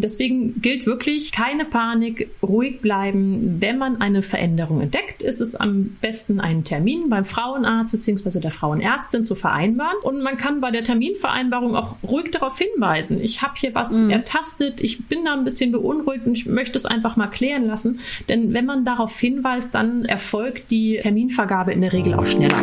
Deswegen gilt wirklich keine Panik, ruhig bleiben. Wenn man eine Veränderung entdeckt, ist es am besten einen Termin beim Frauenarzt bzw. der Frauenärztin zu vereinbaren. Und man kann bei der Terminvereinbarung auch ruhig darauf hinweisen. Ich habe hier was mhm. ertastet, ich bin da ein bisschen beunruhigt und ich möchte es einfach mal klären lassen. Denn wenn man darauf hinweist, dann erfolgt die Terminvergabe in der Regel auch schneller.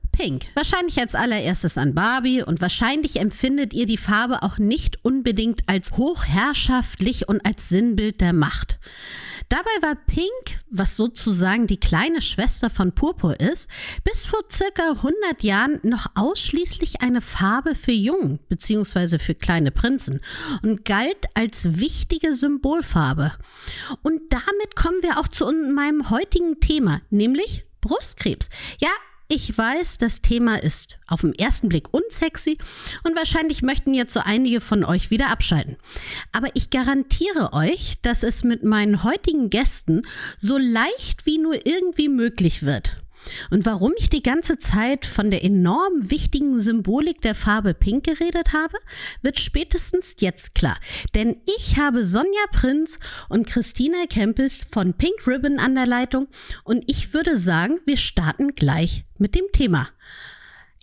Pink. Wahrscheinlich als allererstes an Barbie und wahrscheinlich empfindet ihr die Farbe auch nicht unbedingt als hochherrschaftlich und als Sinnbild der Macht. Dabei war Pink, was sozusagen die kleine Schwester von Purpur ist, bis vor circa 100 Jahren noch ausschließlich eine Farbe für Jungen bzw. für kleine Prinzen und galt als wichtige Symbolfarbe. Und damit kommen wir auch zu meinem heutigen Thema, nämlich Brustkrebs. Ja, ich weiß, das Thema ist auf den ersten Blick unsexy und wahrscheinlich möchten jetzt so einige von euch wieder abschalten. Aber ich garantiere euch, dass es mit meinen heutigen Gästen so leicht wie nur irgendwie möglich wird. Und warum ich die ganze Zeit von der enorm wichtigen Symbolik der Farbe Pink geredet habe, wird spätestens jetzt klar. Denn ich habe Sonja Prinz und Christina Kempis von Pink Ribbon an der Leitung und ich würde sagen, wir starten gleich mit dem Thema.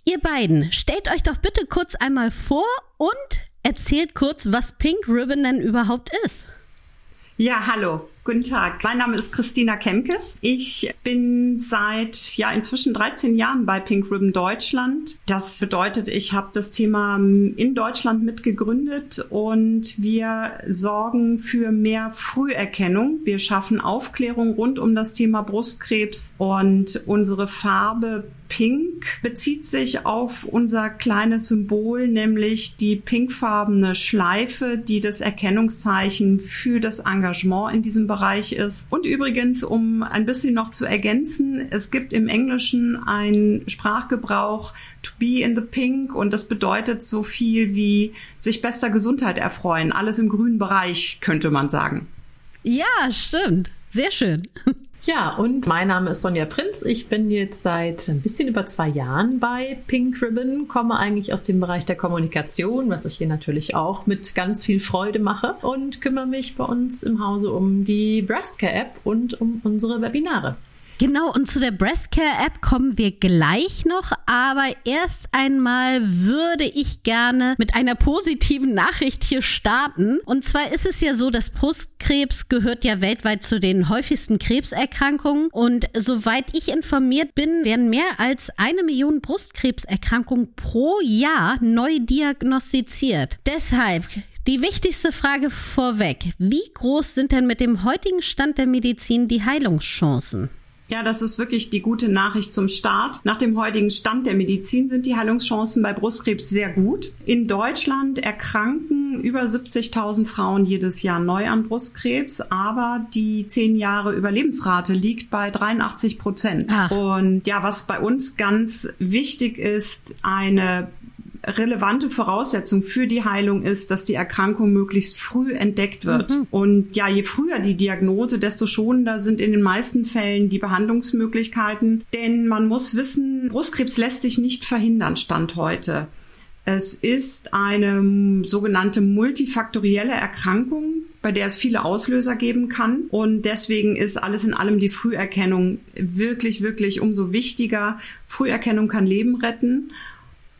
Ihr beiden, stellt euch doch bitte kurz einmal vor und erzählt kurz, was Pink Ribbon denn überhaupt ist. Ja, hallo. Guten Tag. Mein Name ist Christina Kemkes. Ich bin seit ja inzwischen 13 Jahren bei Pink Ribbon Deutschland. Das bedeutet, ich habe das Thema in Deutschland mitgegründet und wir sorgen für mehr Früherkennung. Wir schaffen Aufklärung rund um das Thema Brustkrebs und unsere Farbe Pink bezieht sich auf unser kleines Symbol, nämlich die pinkfarbene Schleife, die das Erkennungszeichen für das Engagement in diesem Bereich ist. Und übrigens, um ein bisschen noch zu ergänzen, es gibt im Englischen einen Sprachgebrauch to be in the pink und das bedeutet so viel wie sich bester Gesundheit erfreuen. Alles im grünen Bereich, könnte man sagen. Ja, stimmt. Sehr schön. Ja, und mein Name ist Sonja Prinz. Ich bin jetzt seit ein bisschen über zwei Jahren bei Pink Ribbon, komme eigentlich aus dem Bereich der Kommunikation, was ich hier natürlich auch mit ganz viel Freude mache und kümmere mich bei uns im Hause um die Breastcare App und um unsere Webinare. Genau, und zu der Breastcare App kommen wir gleich noch, aber erst einmal würde ich gerne mit einer positiven Nachricht hier starten. Und zwar ist es ja so, dass Brustkrebs gehört ja weltweit zu den häufigsten Krebserkrankungen und soweit ich informiert bin, werden mehr als eine Million Brustkrebserkrankungen pro Jahr neu diagnostiziert. Deshalb die wichtigste Frage vorweg. Wie groß sind denn mit dem heutigen Stand der Medizin die Heilungschancen? Ja, das ist wirklich die gute Nachricht zum Start. Nach dem heutigen Stand der Medizin sind die Heilungschancen bei Brustkrebs sehr gut. In Deutschland erkranken über 70.000 Frauen jedes Jahr neu an Brustkrebs, aber die 10 Jahre Überlebensrate liegt bei 83 Prozent. Und ja, was bei uns ganz wichtig ist, eine relevante Voraussetzung für die Heilung ist, dass die Erkrankung möglichst früh entdeckt wird. Mhm. Und ja, je früher die Diagnose, desto schonender sind in den meisten Fällen die Behandlungsmöglichkeiten. Denn man muss wissen, Brustkrebs lässt sich nicht verhindern, Stand heute. Es ist eine sogenannte multifaktorielle Erkrankung, bei der es viele Auslöser geben kann. Und deswegen ist alles in allem die Früherkennung wirklich, wirklich umso wichtiger. Früherkennung kann Leben retten.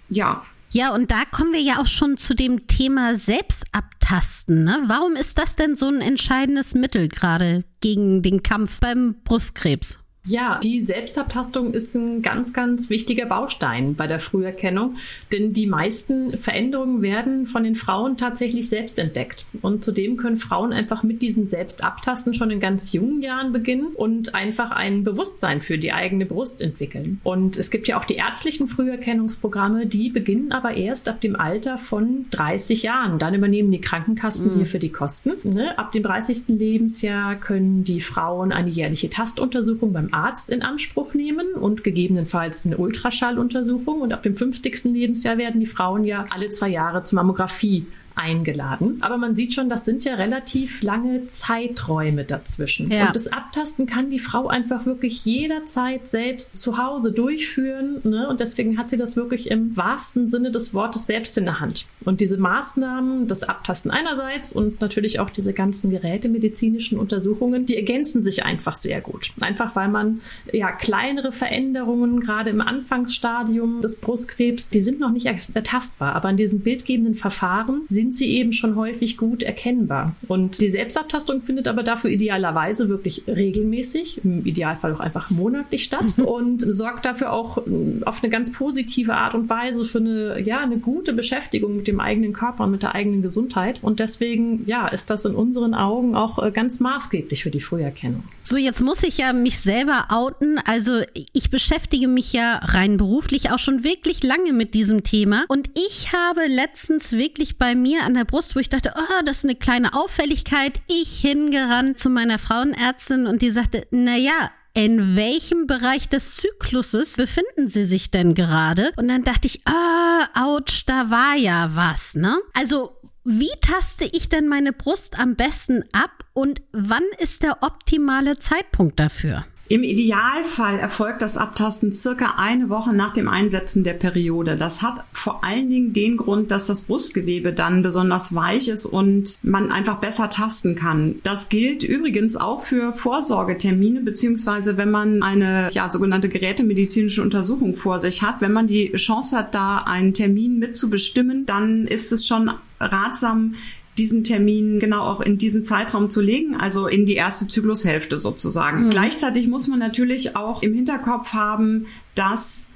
Ja, ja, und da kommen wir ja auch schon zu dem Thema Selbstabtasten. Ne? Warum ist das denn so ein entscheidendes Mittel gerade gegen den Kampf beim Brustkrebs? Ja, die Selbstabtastung ist ein ganz, ganz wichtiger Baustein bei der Früherkennung, denn die meisten Veränderungen werden von den Frauen tatsächlich selbst entdeckt. Und zudem können Frauen einfach mit diesem Selbstabtasten schon in ganz jungen Jahren beginnen und einfach ein Bewusstsein für die eigene Brust entwickeln. Und es gibt ja auch die ärztlichen Früherkennungsprogramme, die beginnen aber erst ab dem Alter von 30 Jahren. Dann übernehmen die Krankenkassen mhm. hierfür die Kosten. Ne? Ab dem 30. Lebensjahr können die Frauen eine jährliche Tastuntersuchung beim Arzt in Anspruch nehmen und gegebenenfalls eine Ultraschalluntersuchung. Und ab dem 50. Lebensjahr werden die Frauen ja alle zwei Jahre zur Mammographie eingeladen. Aber man sieht schon, das sind ja relativ lange Zeiträume dazwischen. Ja. Und das Abtasten kann die Frau einfach wirklich jederzeit selbst zu Hause durchführen. Ne? Und deswegen hat sie das wirklich im wahrsten Sinne des Wortes selbst in der Hand. Und diese Maßnahmen, das Abtasten einerseits und natürlich auch diese ganzen gerätemedizinischen Untersuchungen, die ergänzen sich einfach sehr gut. Einfach weil man ja kleinere Veränderungen, gerade im Anfangsstadium des Brustkrebs, die sind noch nicht ertastbar, aber an diesen bildgebenden Verfahren sind sind sie eben schon häufig gut erkennbar. Und die Selbstabtastung findet aber dafür idealerweise wirklich regelmäßig, im Idealfall auch einfach monatlich statt mhm. und sorgt dafür auch mm, auf eine ganz positive Art und Weise für eine, ja, eine gute Beschäftigung mit dem eigenen Körper und mit der eigenen Gesundheit. Und deswegen, ja, ist das in unseren Augen auch äh, ganz maßgeblich für die Früherkennung. So, jetzt muss ich ja mich selber outen. Also ich beschäftige mich ja rein beruflich auch schon wirklich lange mit diesem Thema. Und ich habe letztens wirklich bei mir an der Brust, wo ich dachte, oh, das ist eine kleine Auffälligkeit. Ich hingerannt zu meiner Frauenärztin und die sagte, na ja, in welchem Bereich des Zykluses befinden Sie sich denn gerade? Und dann dachte ich, ah, ouch, da war ja was, ne? Also, wie taste ich denn meine Brust am besten ab und wann ist der optimale Zeitpunkt dafür? Im Idealfall erfolgt das Abtasten circa eine Woche nach dem Einsetzen der Periode. Das hat vor allen Dingen den Grund, dass das Brustgewebe dann besonders weich ist und man einfach besser tasten kann. Das gilt übrigens auch für Vorsorgetermine, beziehungsweise wenn man eine ja, sogenannte gerätemedizinische Untersuchung vor sich hat. Wenn man die Chance hat, da einen Termin mitzubestimmen, dann ist es schon ratsam, diesen Termin genau auch in diesen Zeitraum zu legen, also in die erste Zyklushälfte sozusagen. Mhm. Gleichzeitig muss man natürlich auch im Hinterkopf haben, dass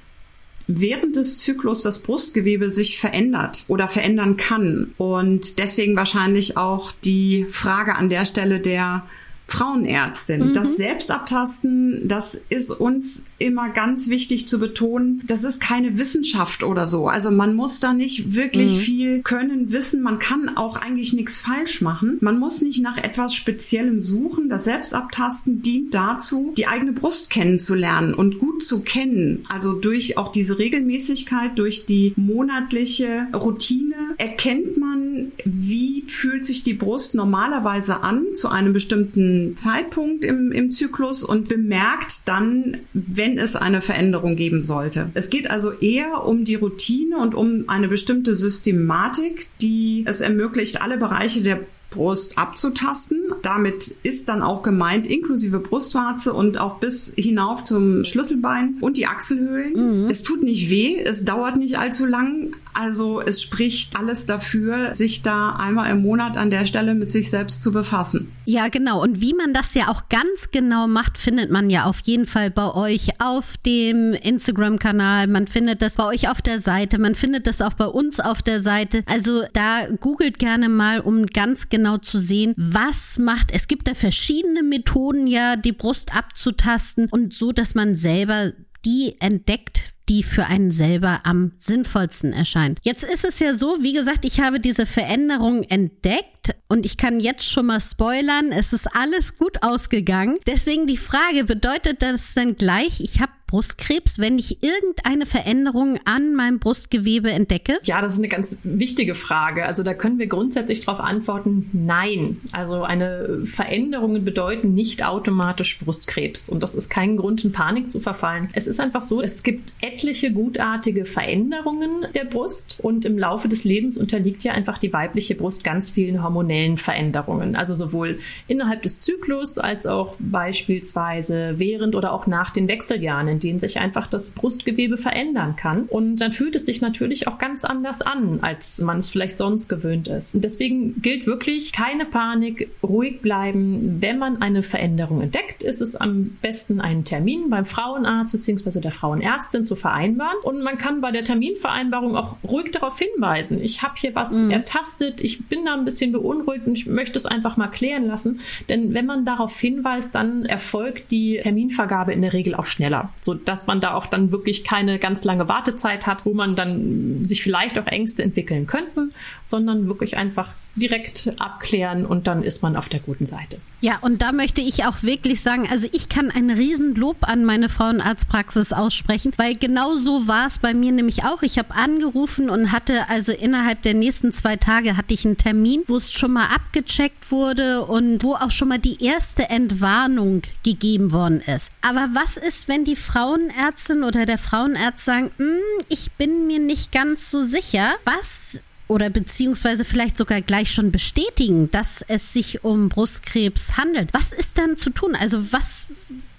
während des Zyklus das Brustgewebe sich verändert oder verändern kann und deswegen wahrscheinlich auch die Frage an der Stelle der Frauenärztin. Mhm. Das Selbstabtasten, das ist uns immer ganz wichtig zu betonen. Das ist keine Wissenschaft oder so. Also man muss da nicht wirklich mhm. viel können, wissen. Man kann auch eigentlich nichts falsch machen. Man muss nicht nach etwas Speziellem suchen. Das Selbstabtasten dient dazu, die eigene Brust kennenzulernen und gut zu kennen. Also durch auch diese Regelmäßigkeit, durch die monatliche Routine erkennt man, wie fühlt sich die Brust normalerweise an zu einem bestimmten Zeitpunkt im, im Zyklus und bemerkt dann, wenn es eine Veränderung geben sollte. Es geht also eher um die Routine und um eine bestimmte Systematik, die es ermöglicht, alle Bereiche der Brust abzutasten. Damit ist dann auch gemeint, inklusive Brustwarze und auch bis hinauf zum Schlüsselbein und die Achselhöhlen. Mhm. Es tut nicht weh, es dauert nicht allzu lang, also es spricht alles dafür, sich da einmal im Monat an der Stelle mit sich selbst zu befassen. Ja, genau. Und wie man das ja auch ganz genau macht, findet man ja auf jeden Fall bei euch auf dem Instagram-Kanal. Man findet das bei euch auf der Seite. Man findet das auch bei uns auf der Seite. Also da googelt gerne mal, um ganz genau zu sehen, was macht. Es gibt da verschiedene Methoden, ja, die Brust abzutasten und so, dass man selber die entdeckt, die für einen selber am sinnvollsten erscheint. Jetzt ist es ja so, wie gesagt, ich habe diese Veränderung entdeckt und ich kann jetzt schon mal spoilern, es ist alles gut ausgegangen. Deswegen die Frage, bedeutet das denn gleich, ich habe Brustkrebs, wenn ich irgendeine Veränderung an meinem Brustgewebe entdecke? Ja, das ist eine ganz wichtige Frage. Also da können wir grundsätzlich darauf antworten, nein. Also eine Veränderungen bedeuten nicht automatisch Brustkrebs. Und das ist kein Grund, in Panik zu verfallen. Es ist einfach so, es gibt etliche gutartige Veränderungen der Brust und im Laufe des Lebens unterliegt ja einfach die weibliche Brust ganz vielen hormonellen Veränderungen. Also sowohl innerhalb des Zyklus als auch beispielsweise während oder auch nach den Wechseljahren, denen sich einfach das Brustgewebe verändern kann. Und dann fühlt es sich natürlich auch ganz anders an, als man es vielleicht sonst gewöhnt ist. Und deswegen gilt wirklich keine Panik, ruhig bleiben. Wenn man eine Veränderung entdeckt, ist es am besten einen Termin beim Frauenarzt bzw. der Frauenärztin zu vereinbaren. Und man kann bei der Terminvereinbarung auch ruhig darauf hinweisen. Ich habe hier was mhm. ertastet, ich bin da ein bisschen beunruhigt und ich möchte es einfach mal klären lassen. Denn wenn man darauf hinweist, dann erfolgt die Terminvergabe in der Regel auch schneller, so dass man da auch dann wirklich keine ganz lange Wartezeit hat, wo man dann sich vielleicht auch Ängste entwickeln könnten, sondern wirklich einfach direkt abklären und dann ist man auf der guten Seite. Ja, und da möchte ich auch wirklich sagen, also ich kann ein Riesenlob an meine Frauenarztpraxis aussprechen, weil genau so war es bei mir nämlich auch. Ich habe angerufen und hatte also innerhalb der nächsten zwei Tage hatte ich einen Termin, wo es schon mal abgecheckt wurde und wo auch schon mal die erste Entwarnung gegeben worden ist. Aber was ist, wenn die Frauenärztin oder der Frauenarzt sagen, hm, ich bin mir nicht ganz so sicher, was oder beziehungsweise vielleicht sogar gleich schon bestätigen, dass es sich um Brustkrebs handelt. Was ist dann zu tun? Also was,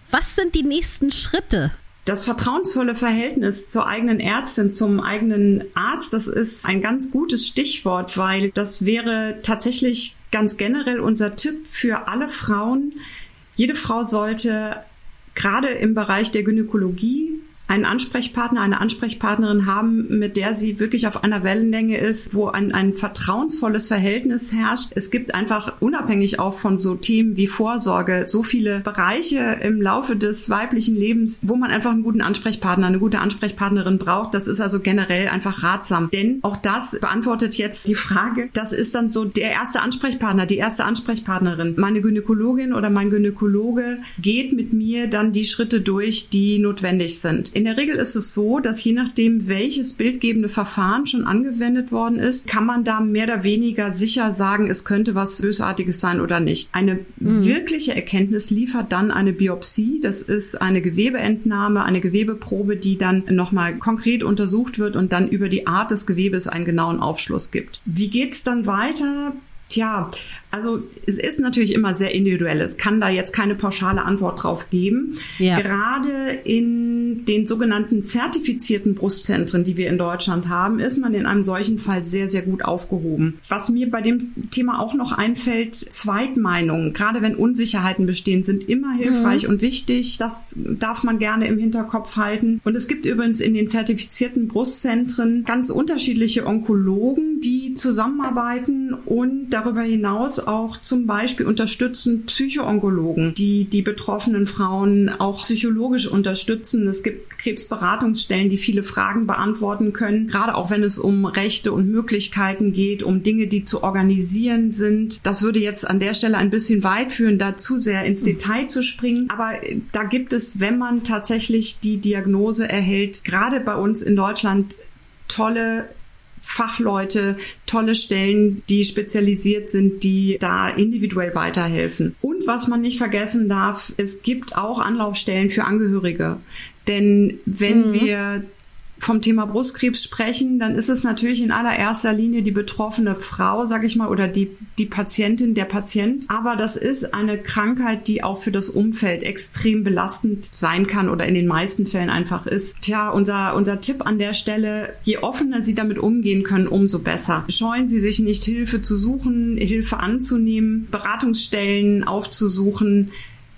was sind die nächsten Schritte? Das vertrauensvolle Verhältnis zur eigenen Ärztin, zum eigenen Arzt, das ist ein ganz gutes Stichwort, weil das wäre tatsächlich ganz generell unser Tipp für alle Frauen. Jede Frau sollte gerade im Bereich der Gynäkologie einen Ansprechpartner, eine Ansprechpartnerin haben, mit der sie wirklich auf einer Wellenlänge ist, wo ein, ein vertrauensvolles Verhältnis herrscht. Es gibt einfach unabhängig auch von so Themen wie Vorsorge so viele Bereiche im Laufe des weiblichen Lebens, wo man einfach einen guten Ansprechpartner, eine gute Ansprechpartnerin braucht. Das ist also generell einfach ratsam. Denn auch das beantwortet jetzt die Frage, das ist dann so der erste Ansprechpartner, die erste Ansprechpartnerin. Meine Gynäkologin oder mein Gynäkologe geht mit mir dann die Schritte durch, die notwendig sind. In der Regel ist es so, dass je nachdem, welches bildgebende Verfahren schon angewendet worden ist, kann man da mehr oder weniger sicher sagen, es könnte was Bösartiges sein oder nicht. Eine mhm. wirkliche Erkenntnis liefert dann eine Biopsie. Das ist eine Gewebeentnahme, eine Gewebeprobe, die dann nochmal konkret untersucht wird und dann über die Art des Gewebes einen genauen Aufschluss gibt. Wie geht's dann weiter? Tja, also es ist natürlich immer sehr individuell. Es kann da jetzt keine pauschale Antwort drauf geben. Ja. Gerade in den sogenannten zertifizierten Brustzentren, die wir in Deutschland haben, ist man in einem solchen Fall sehr, sehr gut aufgehoben. Was mir bei dem Thema auch noch einfällt, Zweitmeinungen, gerade wenn Unsicherheiten bestehen, sind immer hilfreich mhm. und wichtig. Das darf man gerne im Hinterkopf halten. Und es gibt übrigens in den zertifizierten Brustzentren ganz unterschiedliche Onkologen, die zusammenarbeiten und darüber hinaus auch zum Beispiel unterstützen Psychoonkologen, die die betroffenen Frauen auch psychologisch unterstützen. Es gibt Krebsberatungsstellen, die viele Fragen beantworten können, gerade auch wenn es um Rechte und Möglichkeiten geht, um Dinge, die zu organisieren sind. Das würde jetzt an der Stelle ein bisschen weit führen, da zu sehr ins Detail zu springen. Aber da gibt es, wenn man tatsächlich die Diagnose erhält, gerade bei uns in Deutschland tolle Fachleute, tolle Stellen, die spezialisiert sind, die da individuell weiterhelfen. Und was man nicht vergessen darf, es gibt auch Anlaufstellen für Angehörige. Denn wenn mhm. wir vom Thema Brustkrebs sprechen, dann ist es natürlich in allererster Linie die betroffene Frau, sag ich mal, oder die, die Patientin, der Patient. Aber das ist eine Krankheit, die auch für das Umfeld extrem belastend sein kann oder in den meisten Fällen einfach ist. Tja, unser, unser Tipp an der Stelle, je offener Sie damit umgehen können, umso besser. Scheuen Sie sich nicht, Hilfe zu suchen, Hilfe anzunehmen, Beratungsstellen aufzusuchen.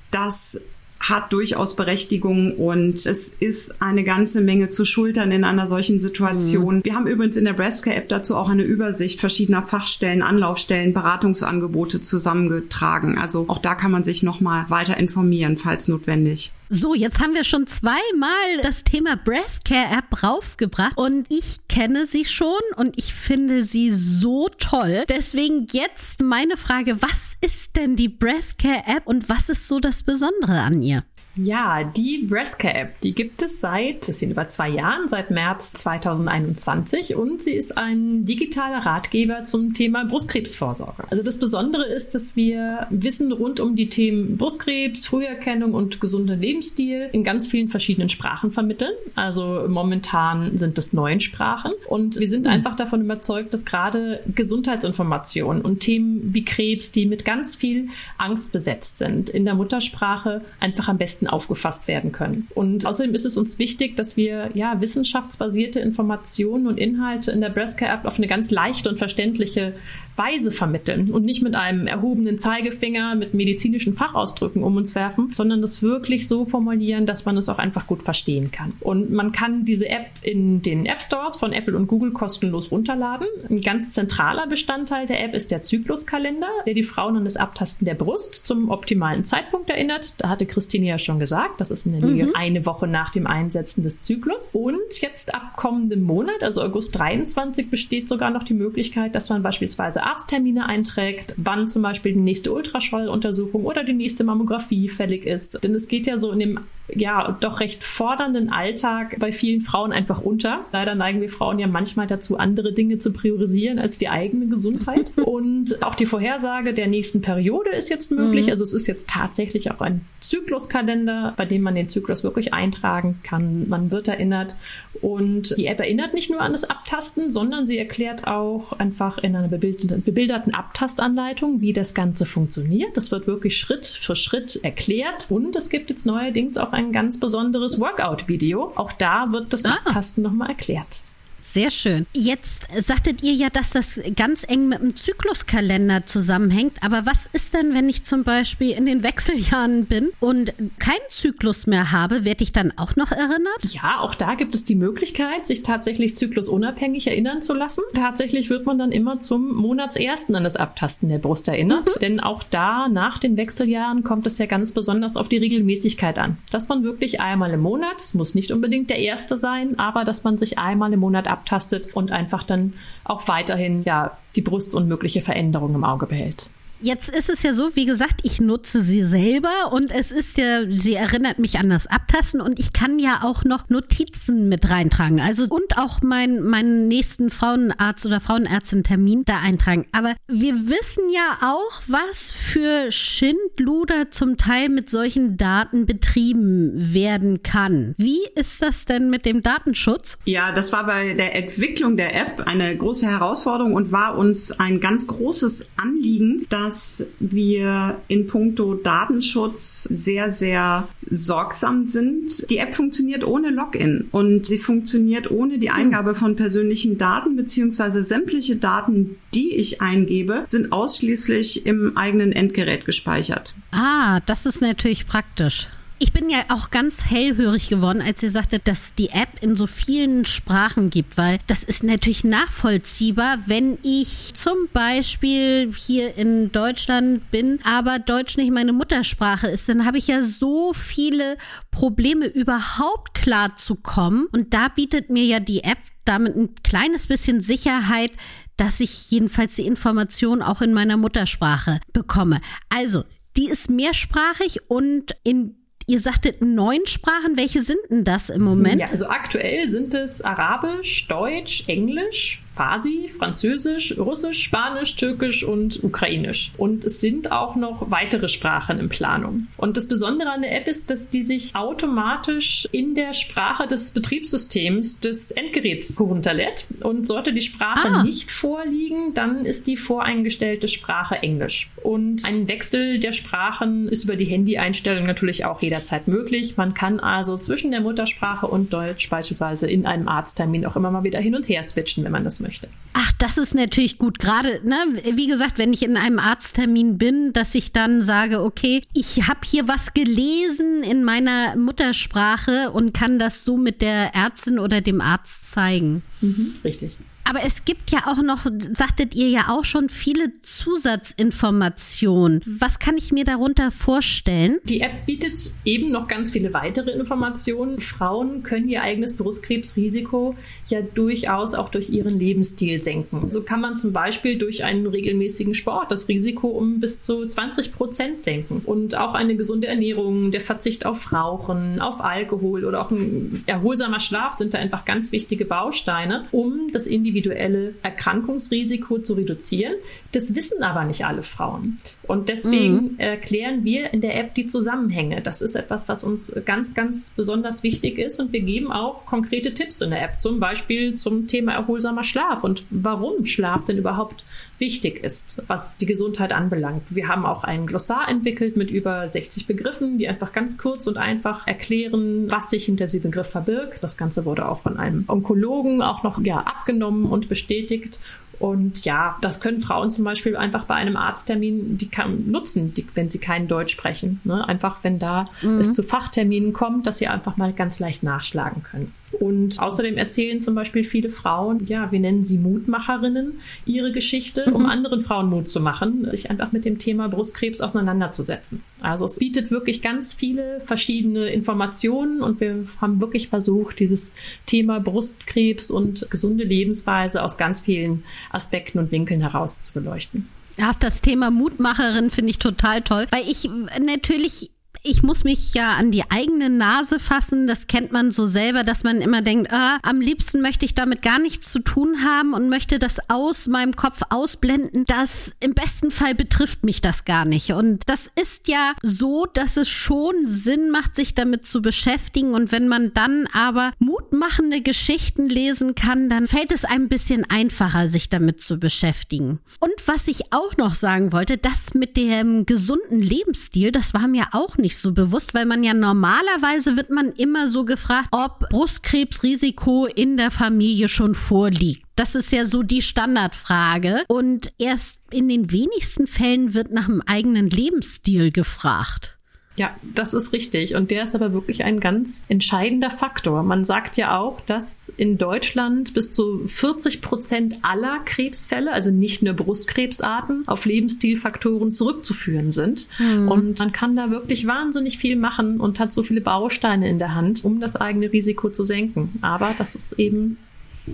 Das hat durchaus Berechtigung und es ist eine ganze Menge zu schultern in einer solchen Situation. Mhm. Wir haben übrigens in der Breastcare App dazu auch eine Übersicht verschiedener Fachstellen, Anlaufstellen, Beratungsangebote zusammengetragen. Also auch da kann man sich nochmal weiter informieren, falls notwendig. So, jetzt haben wir schon zweimal das Thema Breast Care App raufgebracht und ich kenne sie schon und ich finde sie so toll. Deswegen jetzt meine Frage, was ist denn die Breast Care App und was ist so das Besondere an ihr? Ja, die Breastcare App, die gibt es seit, das sind über zwei Jahren, seit März 2021 und sie ist ein digitaler Ratgeber zum Thema Brustkrebsvorsorge. Also das Besondere ist, dass wir Wissen rund um die Themen Brustkrebs, Früherkennung und gesunder Lebensstil in ganz vielen verschiedenen Sprachen vermitteln. Also momentan sind es neun Sprachen und wir sind mhm. einfach davon überzeugt, dass gerade Gesundheitsinformationen und Themen wie Krebs, die mit ganz viel Angst besetzt sind, in der Muttersprache einfach am besten Nachrichten aufgefasst werden können. Und außerdem ist es uns wichtig, dass wir ja wissenschaftsbasierte Informationen und Inhalte in der Breastcare App auf eine ganz leichte und verständliche Weise vermitteln und nicht mit einem erhobenen Zeigefinger mit medizinischen Fachausdrücken um uns werfen, sondern das wirklich so formulieren, dass man es auch einfach gut verstehen kann. Und man kann diese App in den App Stores von Apple und Google kostenlos runterladen. Ein ganz zentraler Bestandteil der App ist der Zykluskalender, der die Frauen an das Abtasten der Brust zum optimalen Zeitpunkt erinnert. Da hatte Christine ja schon gesagt, das ist in der Regel mhm. eine Woche nach dem Einsetzen des Zyklus. Und jetzt ab kommendem Monat, also August 23, besteht sogar noch die Möglichkeit, dass man beispielsweise Arzttermine einträgt, wann zum Beispiel die nächste Ultraschalluntersuchung oder die nächste Mammographie fällig ist. Denn es geht ja so in dem ja doch recht fordernden Alltag bei vielen Frauen einfach unter. Leider neigen wir Frauen ja manchmal dazu, andere Dinge zu priorisieren als die eigene Gesundheit. Und auch die Vorhersage der nächsten Periode ist jetzt möglich. Mhm. Also es ist jetzt tatsächlich auch ein Zykluskalender, bei dem man den Zyklus wirklich eintragen kann. Man wird erinnert. Und die App erinnert nicht nur an das Abtasten, sondern sie erklärt auch einfach in einer bebildeten, bebilderten Abtastanleitung, wie das Ganze funktioniert. Das wird wirklich Schritt für Schritt erklärt. Und es gibt jetzt neuerdings auch ein ganz besonderes Workout-Video. Auch da wird das ah. Abtasten nochmal erklärt. Sehr schön. Jetzt sagtet ihr ja, dass das ganz eng mit dem Zykluskalender zusammenhängt. Aber was ist denn, wenn ich zum Beispiel in den Wechseljahren bin und keinen Zyklus mehr habe? Werde ich dann auch noch erinnert? Ja, auch da gibt es die Möglichkeit, sich tatsächlich zyklusunabhängig erinnern zu lassen. Tatsächlich wird man dann immer zum Monatsersten an das Abtasten der Brust erinnert. Mhm. Denn auch da, nach den Wechseljahren, kommt es ja ganz besonders auf die Regelmäßigkeit an. Dass man wirklich einmal im Monat, es muss nicht unbedingt der erste sein, aber dass man sich einmal im Monat abtastet und einfach dann auch weiterhin ja die Brust und mögliche Veränderungen im Auge behält. Jetzt ist es ja so, wie gesagt, ich nutze sie selber und es ist ja, sie erinnert mich an das Abtasten und ich kann ja auch noch Notizen mit reintragen. Also und auch mein, meinen nächsten Frauenarzt oder Frauenärztin-Termin da eintragen. Aber wir wissen ja auch, was für Schindluder zum Teil mit solchen Daten betrieben werden kann. Wie ist das denn mit dem Datenschutz? Ja, das war bei der Entwicklung der App eine große Herausforderung und war uns ein ganz großes Anliegen, da dass wir in puncto Datenschutz sehr, sehr sorgsam sind. Die App funktioniert ohne Login und sie funktioniert ohne die Eingabe von persönlichen Daten beziehungsweise sämtliche Daten, die ich eingebe, sind ausschließlich im eigenen Endgerät gespeichert. Ah, das ist natürlich praktisch. Ich bin ja auch ganz hellhörig geworden, als ihr sagtet, dass die App in so vielen Sprachen gibt, weil das ist natürlich nachvollziehbar, wenn ich zum Beispiel hier in Deutschland bin, aber Deutsch nicht meine Muttersprache ist, dann habe ich ja so viele Probleme, überhaupt klar zu kommen. Und da bietet mir ja die App damit ein kleines bisschen Sicherheit, dass ich jedenfalls die Information auch in meiner Muttersprache bekomme. Also, die ist mehrsprachig und in Ihr sagtet neun Sprachen. Welche sind denn das im Moment? Ja, also aktuell sind es Arabisch, Deutsch, Englisch, Farsi, Französisch, Russisch, Spanisch, Türkisch und Ukrainisch. Und es sind auch noch weitere Sprachen in Planung. Und das Besondere an der App ist, dass die sich automatisch in der Sprache des Betriebssystems des Endgeräts herunterlädt. Und sollte die Sprache ah. nicht vorliegen, dann ist die voreingestellte Sprache Englisch. Und ein Wechsel der Sprachen ist über die Handy-Einstellung natürlich auch jederzeit möglich. Man kann also zwischen der Muttersprache und Deutsch beispielsweise in einem Arzttermin auch immer mal wieder hin und her switchen, wenn man das möchte möchte. Ach, das ist natürlich gut. Gerade, ne, wie gesagt, wenn ich in einem Arzttermin bin, dass ich dann sage, okay, ich habe hier was gelesen in meiner Muttersprache und kann das so mit der Ärztin oder dem Arzt zeigen. Mhm, richtig. Aber es gibt ja auch noch, sagtet ihr ja auch schon, viele Zusatzinformationen. Was kann ich mir darunter vorstellen? Die App bietet eben noch ganz viele weitere Informationen. Frauen können ihr eigenes Brustkrebsrisiko ja durchaus auch durch ihren Lebensstil senken. So kann man zum Beispiel durch einen regelmäßigen Sport das Risiko um bis zu 20 Prozent senken. Und auch eine gesunde Ernährung, der Verzicht auf Rauchen, auf Alkohol oder auch ein erholsamer Schlaf sind da einfach ganz wichtige Bausteine, um das Individuum individuelle Erkrankungsrisiko zu reduzieren. Das wissen aber nicht alle Frauen. Und deswegen mhm. erklären wir in der App die Zusammenhänge. Das ist etwas, was uns ganz, ganz besonders wichtig ist. Und wir geben auch konkrete Tipps in der App, zum Beispiel zum Thema erholsamer Schlaf und warum Schlaf denn überhaupt wichtig ist, was die Gesundheit anbelangt. Wir haben auch ein Glossar entwickelt mit über 60 Begriffen, die einfach ganz kurz und einfach erklären, was sich hinter diesem Begriff verbirgt. Das Ganze wurde auch von einem Onkologen auch noch ja, abgenommen und bestätigt. Und ja, das können Frauen zum Beispiel einfach bei einem Arzttermin, die kann, nutzen, die, wenn sie kein Deutsch sprechen. Ne? Einfach, wenn da mhm. es zu Fachterminen kommt, dass sie einfach mal ganz leicht nachschlagen können. Und außerdem erzählen zum Beispiel viele Frauen, ja, wir nennen sie Mutmacherinnen, ihre Geschichte, um mhm. anderen Frauen Mut zu machen, sich einfach mit dem Thema Brustkrebs auseinanderzusetzen. Also es bietet wirklich ganz viele verschiedene Informationen und wir haben wirklich versucht, dieses Thema Brustkrebs und gesunde Lebensweise aus ganz vielen Aspekten und Winkeln herauszubeleuchten. Ach, das Thema Mutmacherin finde ich total toll, weil ich natürlich ich muss mich ja an die eigene Nase fassen. Das kennt man so selber, dass man immer denkt, ah, am liebsten möchte ich damit gar nichts zu tun haben und möchte das aus meinem Kopf ausblenden. Das im besten Fall betrifft mich das gar nicht. Und das ist ja so, dass es schon Sinn macht, sich damit zu beschäftigen. Und wenn man dann aber mutmachende Geschichten lesen kann, dann fällt es ein bisschen einfacher, sich damit zu beschäftigen. Und was ich auch noch sagen wollte, das mit dem gesunden Lebensstil, das war mir auch nicht nicht so bewusst, weil man ja normalerweise wird man immer so gefragt, ob Brustkrebsrisiko in der Familie schon vorliegt. Das ist ja so die Standardfrage. Und erst in den wenigsten Fällen wird nach dem eigenen Lebensstil gefragt. Ja, das ist richtig. Und der ist aber wirklich ein ganz entscheidender Faktor. Man sagt ja auch, dass in Deutschland bis zu 40 Prozent aller Krebsfälle, also nicht nur Brustkrebsarten, auf Lebensstilfaktoren zurückzuführen sind. Mhm. Und man kann da wirklich wahnsinnig viel machen und hat so viele Bausteine in der Hand, um das eigene Risiko zu senken. Aber das ist eben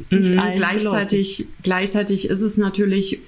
nicht mhm, gleichzeitig, gleichzeitig ist es natürlich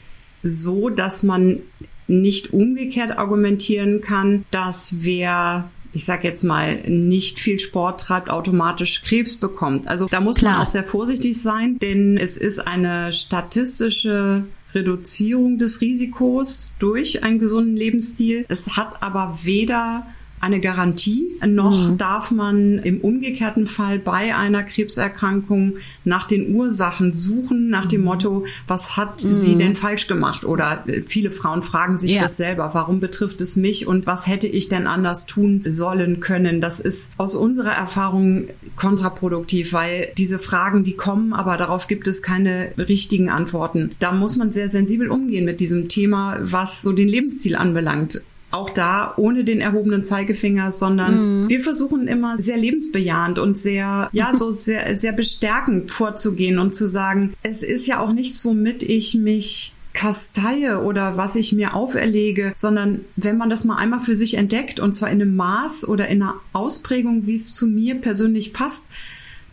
so, dass man nicht umgekehrt argumentieren kann, dass wer ich sag jetzt mal, nicht viel Sport treibt, automatisch Krebs bekommt. Also da muss Klar. man auch sehr vorsichtig sein, denn es ist eine statistische Reduzierung des Risikos durch einen gesunden Lebensstil. Es hat aber weder eine Garantie, noch mhm. darf man im umgekehrten Fall bei einer Krebserkrankung nach den Ursachen suchen, nach dem mhm. Motto, was hat mhm. sie denn falsch gemacht? Oder äh, viele Frauen fragen sich ja. das selber, warum betrifft es mich und was hätte ich denn anders tun sollen können? Das ist aus unserer Erfahrung kontraproduktiv, weil diese Fragen, die kommen, aber darauf gibt es keine richtigen Antworten. Da muss man sehr sensibel umgehen mit diesem Thema, was so den Lebensstil anbelangt auch da ohne den erhobenen Zeigefinger, sondern mhm. wir versuchen immer sehr lebensbejahend und sehr, ja, so sehr, sehr bestärkend vorzugehen und zu sagen, es ist ja auch nichts, womit ich mich kasteie oder was ich mir auferlege, sondern wenn man das mal einmal für sich entdeckt und zwar in einem Maß oder in einer Ausprägung, wie es zu mir persönlich passt,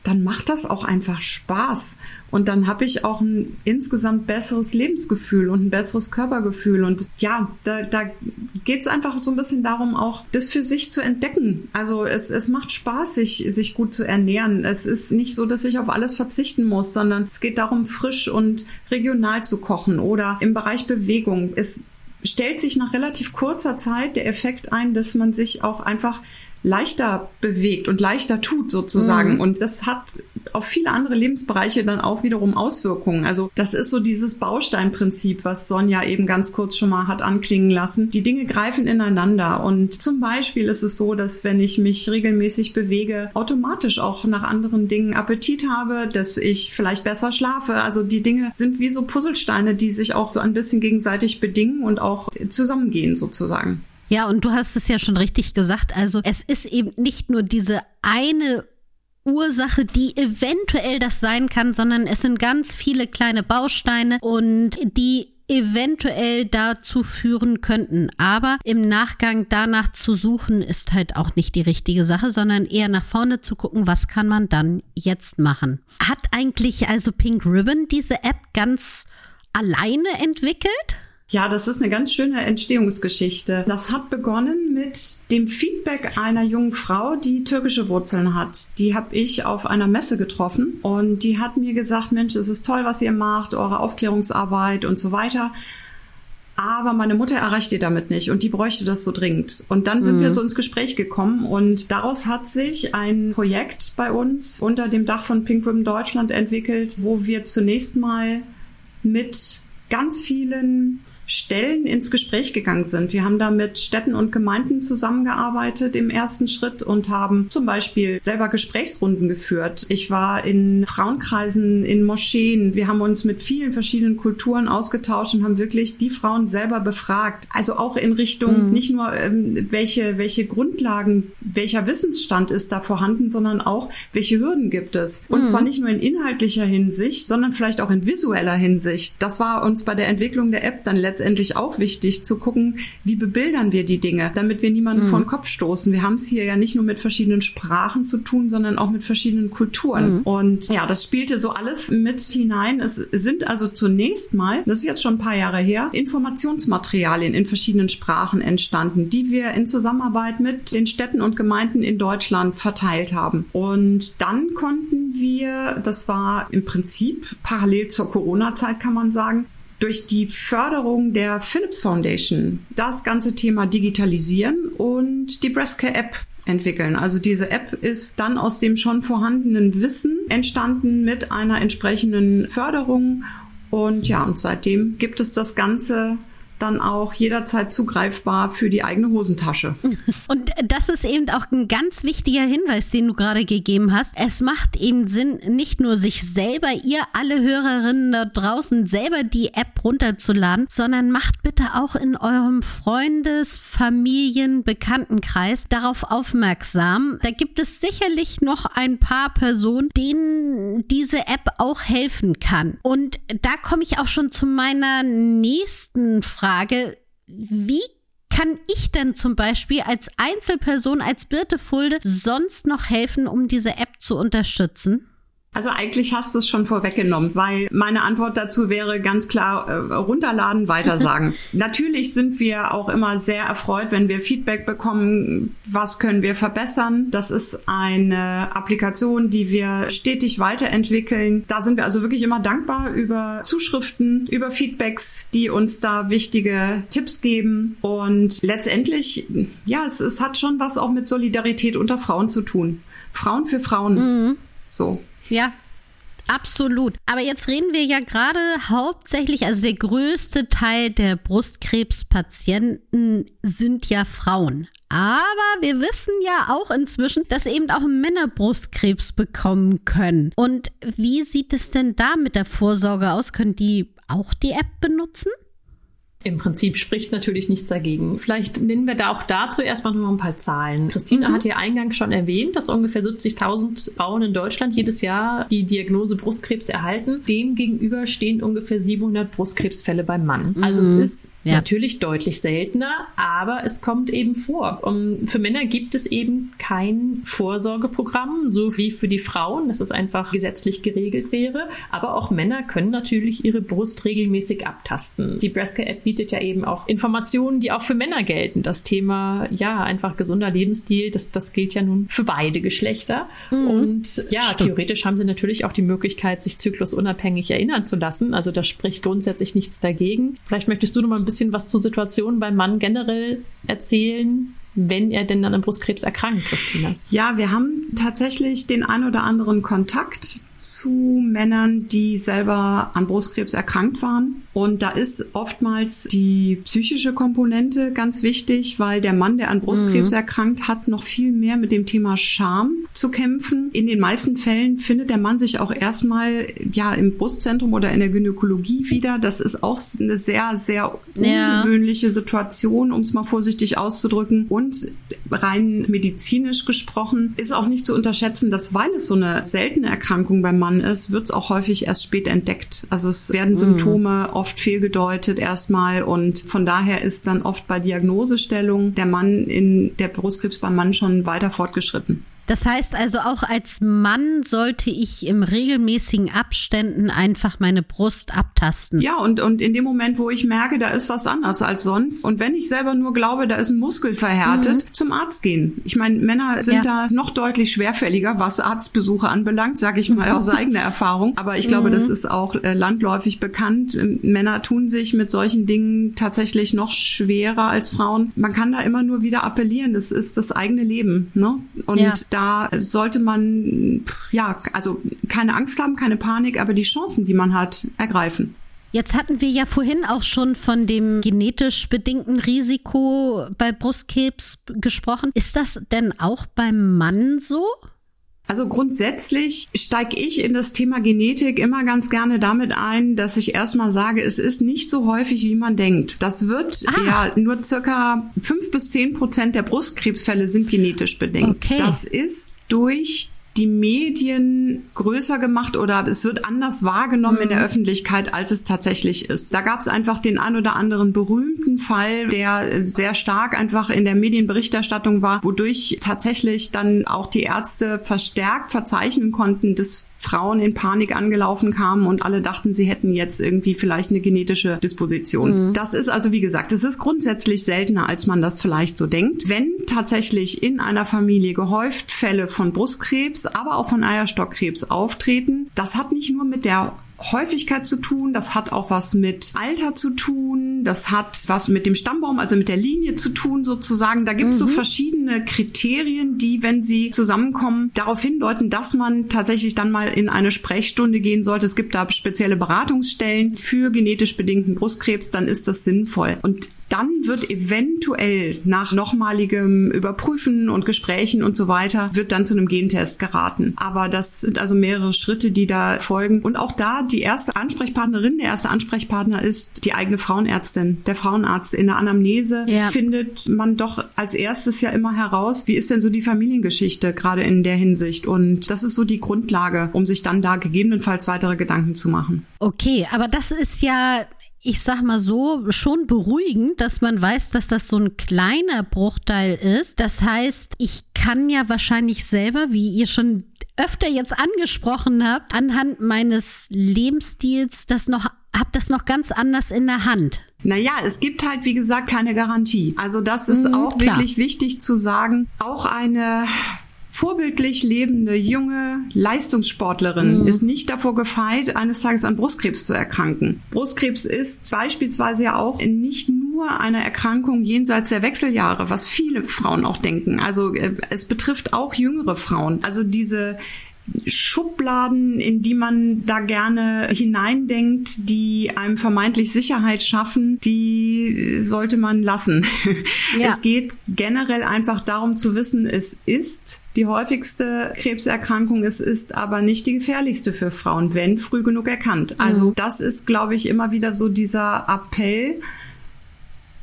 dann macht das auch einfach Spaß. Und dann habe ich auch ein insgesamt besseres Lebensgefühl und ein besseres Körpergefühl. Und ja, da, da geht es einfach so ein bisschen darum, auch das für sich zu entdecken. Also es, es macht Spaß, sich, sich gut zu ernähren. Es ist nicht so, dass ich auf alles verzichten muss, sondern es geht darum, frisch und regional zu kochen oder im Bereich Bewegung. Es stellt sich nach relativ kurzer Zeit der Effekt ein, dass man sich auch einfach leichter bewegt und leichter tut sozusagen. Mhm. Und das hat auf viele andere Lebensbereiche dann auch wiederum Auswirkungen. Also das ist so dieses Bausteinprinzip, was Sonja eben ganz kurz schon mal hat anklingen lassen. Die Dinge greifen ineinander. Und zum Beispiel ist es so, dass wenn ich mich regelmäßig bewege, automatisch auch nach anderen Dingen Appetit habe, dass ich vielleicht besser schlafe. Also die Dinge sind wie so Puzzlesteine, die sich auch so ein bisschen gegenseitig bedingen und auch zusammengehen sozusagen. Ja, und du hast es ja schon richtig gesagt. Also es ist eben nicht nur diese eine Ursache, die eventuell das sein kann, sondern es sind ganz viele kleine Bausteine und die eventuell dazu führen könnten. Aber im Nachgang danach zu suchen, ist halt auch nicht die richtige Sache, sondern eher nach vorne zu gucken, was kann man dann jetzt machen. Hat eigentlich also Pink Ribbon diese App ganz alleine entwickelt? Ja, das ist eine ganz schöne Entstehungsgeschichte. Das hat begonnen mit dem Feedback einer jungen Frau, die türkische Wurzeln hat. Die habe ich auf einer Messe getroffen und die hat mir gesagt, Mensch, es ist toll, was ihr macht, eure Aufklärungsarbeit und so weiter. Aber meine Mutter erreicht ihr damit nicht und die bräuchte das so dringend. Und dann sind mhm. wir so ins Gespräch gekommen und daraus hat sich ein Projekt bei uns unter dem Dach von Pink Ribbon Deutschland entwickelt, wo wir zunächst mal mit ganz vielen Stellen ins Gespräch gegangen sind. Wir haben da mit Städten und Gemeinden zusammengearbeitet im ersten Schritt und haben zum Beispiel selber Gesprächsrunden geführt. Ich war in Frauenkreisen, in Moscheen. Wir haben uns mit vielen verschiedenen Kulturen ausgetauscht und haben wirklich die Frauen selber befragt. Also auch in Richtung mhm. nicht nur, ähm, welche, welche Grundlagen, welcher Wissensstand ist da vorhanden, sondern auch, welche Hürden gibt es. Und mhm. zwar nicht nur in inhaltlicher Hinsicht, sondern vielleicht auch in visueller Hinsicht. Das war uns bei der Entwicklung der App dann letztendlich letztendlich auch wichtig zu gucken, wie bebildern wir die Dinge, damit wir niemanden mhm. vor den Kopf stoßen. Wir haben es hier ja nicht nur mit verschiedenen Sprachen zu tun, sondern auch mit verschiedenen Kulturen. Mhm. Und ja, das spielte so alles mit hinein. Es sind also zunächst mal, das ist jetzt schon ein paar Jahre her, Informationsmaterialien in verschiedenen Sprachen entstanden, die wir in Zusammenarbeit mit den Städten und Gemeinden in Deutschland verteilt haben. Und dann konnten wir, das war im Prinzip parallel zur Corona-Zeit, kann man sagen, durch die Förderung der Philips Foundation das ganze Thema digitalisieren und die Breastcare App entwickeln. Also diese App ist dann aus dem schon vorhandenen Wissen entstanden mit einer entsprechenden Förderung. Und ja, und seitdem gibt es das Ganze dann auch jederzeit zugreifbar für die eigene Hosentasche. Und das ist eben auch ein ganz wichtiger Hinweis, den du gerade gegeben hast. Es macht eben Sinn, nicht nur sich selber, ihr alle Hörerinnen da draußen, selber die App runterzuladen, sondern macht bitte auch in eurem Freundes-, Familien-, Bekanntenkreis darauf aufmerksam. Da gibt es sicherlich noch ein paar Personen, denen diese App auch helfen kann. Und da komme ich auch schon zu meiner nächsten Frage. Frage, wie kann ich denn zum Beispiel als Einzelperson, als Birte Fulde sonst noch helfen, um diese App zu unterstützen? Also eigentlich hast du es schon vorweggenommen, weil meine Antwort dazu wäre ganz klar äh, runterladen, weitersagen. Natürlich sind wir auch immer sehr erfreut, wenn wir Feedback bekommen, was können wir verbessern. Das ist eine Applikation, die wir stetig weiterentwickeln. Da sind wir also wirklich immer dankbar über Zuschriften, über Feedbacks, die uns da wichtige Tipps geben. Und letztendlich, ja, es, es hat schon was auch mit Solidarität unter Frauen zu tun. Frauen für Frauen. Mhm. So. Ja, Absolut. Aber jetzt reden wir ja gerade hauptsächlich, also der größte Teil der Brustkrebspatienten sind ja Frauen. Aber wir wissen ja auch inzwischen, dass eben auch Männer Brustkrebs bekommen können. Und wie sieht es denn da mit der Vorsorge aus? Können die auch die App benutzen? Im Prinzip spricht natürlich nichts dagegen. Vielleicht nennen wir da auch dazu erstmal noch ein paar Zahlen. Christine mhm. hat ja eingangs schon erwähnt, dass ungefähr 70.000 Frauen in Deutschland jedes Jahr die Diagnose Brustkrebs erhalten. Dem gegenüber stehen ungefähr 700 Brustkrebsfälle beim Mann. Mhm. Also es ist ja. natürlich deutlich seltener, aber es kommt eben vor. Und für Männer gibt es eben kein Vorsorgeprogramm, so wie für die Frauen, dass es einfach gesetzlich geregelt wäre. Aber auch Männer können natürlich ihre Brust regelmäßig abtasten. Die Breastcare App bietet ja eben auch Informationen, die auch für Männer gelten. Das Thema, ja, einfach gesunder Lebensstil, das, das gilt ja nun für beide Geschlechter. Mhm. Und ja, Stimmt. theoretisch haben sie natürlich auch die Möglichkeit, sich zyklusunabhängig erinnern zu lassen. Also da spricht grundsätzlich nichts dagegen. Vielleicht möchtest du noch mal ein bisschen was zur Situation beim Mann generell erzählen, wenn er denn dann an Brustkrebs erkrankt, Christina? Ja, wir haben tatsächlich den ein oder anderen Kontakt zu Männern, die selber an Brustkrebs erkrankt waren. Und da ist oftmals die psychische Komponente ganz wichtig, weil der Mann, der an Brustkrebs mhm. erkrankt, hat noch viel mehr mit dem Thema Scham zu kämpfen. In den meisten Fällen findet der Mann sich auch erstmal ja im Brustzentrum oder in der Gynäkologie wieder. Das ist auch eine sehr, sehr ungewöhnliche ja. Situation, um es mal vorsichtig auszudrücken. Und rein medizinisch gesprochen ist auch nicht zu unterschätzen, dass weil es so eine seltene Erkrankung beim Mann ist, wird es auch häufig erst spät entdeckt. Also es werden mhm. Symptome mhm oft fehlgedeutet erstmal und von daher ist dann oft bei Diagnosestellung der Mann in der Brustkrebs beim Mann schon weiter fortgeschritten. Das heißt also, auch als Mann sollte ich im regelmäßigen Abständen einfach meine Brust abtasten. Ja, und, und in dem Moment, wo ich merke, da ist was anders als sonst, und wenn ich selber nur glaube, da ist ein Muskel verhärtet, mhm. zum Arzt gehen. Ich meine, Männer sind ja. da noch deutlich schwerfälliger, was Arztbesuche anbelangt, sage ich mal aus eigener Erfahrung. Aber ich glaube, mhm. das ist auch äh, landläufig bekannt. Männer tun sich mit solchen Dingen tatsächlich noch schwerer als Frauen. Man kann da immer nur wieder appellieren. Das ist das eigene Leben. Ne? Und ja da sollte man, ja, also keine Angst haben, keine Panik, aber die Chancen, die man hat, ergreifen. Jetzt hatten wir ja vorhin auch schon von dem genetisch bedingten Risiko bei Brustkrebs gesprochen. Ist das denn auch beim Mann so? Also grundsätzlich steige ich in das Thema Genetik immer ganz gerne damit ein, dass ich erstmal sage, es ist nicht so häufig, wie man denkt. Das wird Ach. ja nur circa fünf bis zehn Prozent der Brustkrebsfälle sind genetisch bedingt. Okay. Das ist durch die Medien größer gemacht oder es wird anders wahrgenommen mhm. in der mhm. Öffentlichkeit, als es tatsächlich ist. Da gab es einfach den ein oder anderen berühmten Fall, der sehr stark einfach in der Medienberichterstattung war, wodurch tatsächlich dann auch die Ärzte verstärkt verzeichnen konnten, dass Frauen in Panik angelaufen kamen und alle dachten, sie hätten jetzt irgendwie vielleicht eine genetische Disposition. Mhm. Das ist also, wie gesagt, es ist grundsätzlich seltener, als man das vielleicht so denkt. Wenn tatsächlich in einer Familie gehäuft Fälle von Brustkrebs, aber auch von Eierstockkrebs auftreten, das hat nicht nur mit der Häufigkeit zu tun, das hat auch was mit Alter zu tun, das hat was mit dem Stammbaum, also mit der Linie zu tun sozusagen. Da gibt es mhm. so verschiedene Kriterien, die, wenn sie zusammenkommen, darauf hindeuten, dass man tatsächlich dann mal in eine Sprechstunde gehen sollte. Es gibt da spezielle Beratungsstellen für genetisch bedingten Brustkrebs, dann ist das sinnvoll. Und dann wird eventuell nach nochmaligem Überprüfen und Gesprächen und so weiter, wird dann zu einem Gentest geraten. Aber das sind also mehrere Schritte, die da folgen. Und auch da die erste Ansprechpartnerin, der erste Ansprechpartner ist die eigene Frauenärztin. Der Frauenarzt in der Anamnese ja. findet man doch als erstes ja immer heraus, wie ist denn so die Familiengeschichte gerade in der Hinsicht. Und das ist so die Grundlage, um sich dann da gegebenenfalls weitere Gedanken zu machen. Okay, aber das ist ja ich sag mal so, schon beruhigend, dass man weiß, dass das so ein kleiner Bruchteil ist. Das heißt, ich kann ja wahrscheinlich selber, wie ihr schon öfter jetzt angesprochen habt, anhand meines Lebensstils das noch, hab das noch ganz anders in der Hand. Naja, es gibt halt, wie gesagt, keine Garantie. Also das ist mhm, auch klar. wirklich wichtig zu sagen. Auch eine vorbildlich lebende junge Leistungssportlerin mhm. ist nicht davor gefeit, eines Tages an Brustkrebs zu erkranken. Brustkrebs ist beispielsweise ja auch nicht nur eine Erkrankung jenseits der Wechseljahre, was viele Frauen auch denken. Also äh, es betrifft auch jüngere Frauen. Also diese Schubladen, in die man da gerne hineindenkt, die einem vermeintlich Sicherheit schaffen, die sollte man lassen. Ja. Es geht generell einfach darum zu wissen, es ist die häufigste Krebserkrankung, es ist aber nicht die gefährlichste für Frauen, wenn früh genug erkannt. Also mhm. das ist, glaube ich, immer wieder so dieser Appell,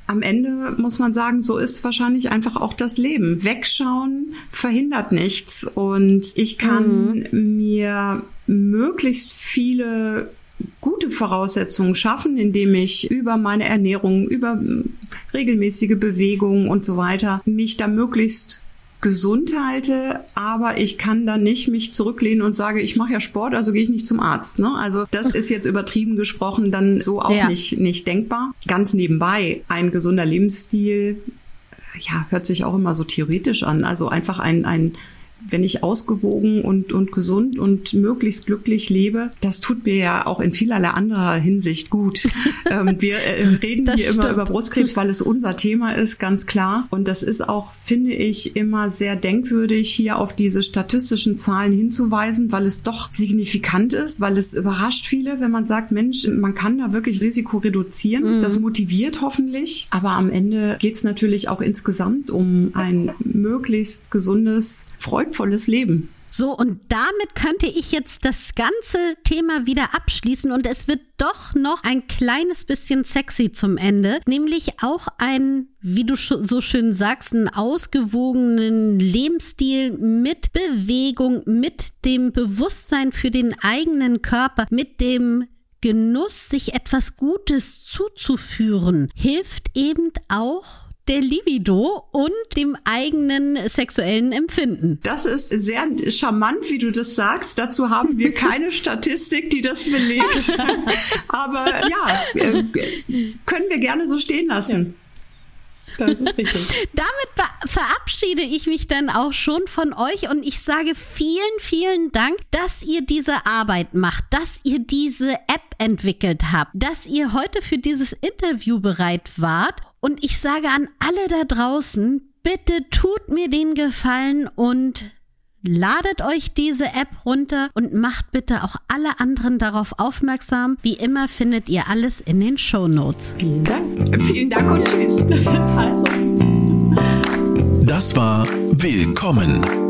am Ende muss man sagen, so ist wahrscheinlich einfach auch das Leben. Wegschauen verhindert nichts und ich kann mhm. mir möglichst viele gute Voraussetzungen schaffen, indem ich über meine Ernährung, über regelmäßige Bewegung und so weiter mich da möglichst gesund halte, aber ich kann dann nicht mich zurücklehnen und sage, ich mache ja Sport, also gehe ich nicht zum Arzt. Ne? Also das ist jetzt übertrieben gesprochen dann so auch ja. nicht, nicht denkbar. Ganz nebenbei, ein gesunder Lebensstil, ja, hört sich auch immer so theoretisch an. Also einfach ein, ein wenn ich ausgewogen und, und gesund und möglichst glücklich lebe, das tut mir ja auch in vielerlei anderer Hinsicht gut. ähm, wir äh, reden das hier stimmt. immer über Brustkrebs, weil es unser Thema ist, ganz klar. Und das ist auch, finde ich, immer sehr denkwürdig, hier auf diese statistischen Zahlen hinzuweisen, weil es doch signifikant ist, weil es überrascht viele, wenn man sagt, Mensch, man kann da wirklich Risiko reduzieren. Mhm. Das motiviert hoffentlich. Aber am Ende geht es natürlich auch insgesamt um ein möglichst gesundes, freudvolles freudvolles Leben. So, und damit könnte ich jetzt das ganze Thema wieder abschließen und es wird doch noch ein kleines bisschen sexy zum Ende, nämlich auch ein, wie du so schön sagst, einen ausgewogenen Lebensstil mit Bewegung, mit dem Bewusstsein für den eigenen Körper, mit dem Genuss, sich etwas Gutes zuzuführen, hilft eben auch der Libido und dem eigenen sexuellen Empfinden. Das ist sehr charmant, wie du das sagst. Dazu haben wir keine Statistik, die das belegt. Aber ja, äh, können wir gerne so stehen lassen. Ja. Damit verabschiede ich mich dann auch schon von euch und ich sage vielen, vielen Dank, dass ihr diese Arbeit macht, dass ihr diese App entwickelt habt, dass ihr heute für dieses Interview bereit wart. Und ich sage an alle da draußen, bitte tut mir den Gefallen und Ladet euch diese App runter und macht bitte auch alle anderen darauf aufmerksam. Wie immer findet ihr alles in den Show Notes. Vielen Dank. Vielen Dank und tschüss. Also. Das war Willkommen,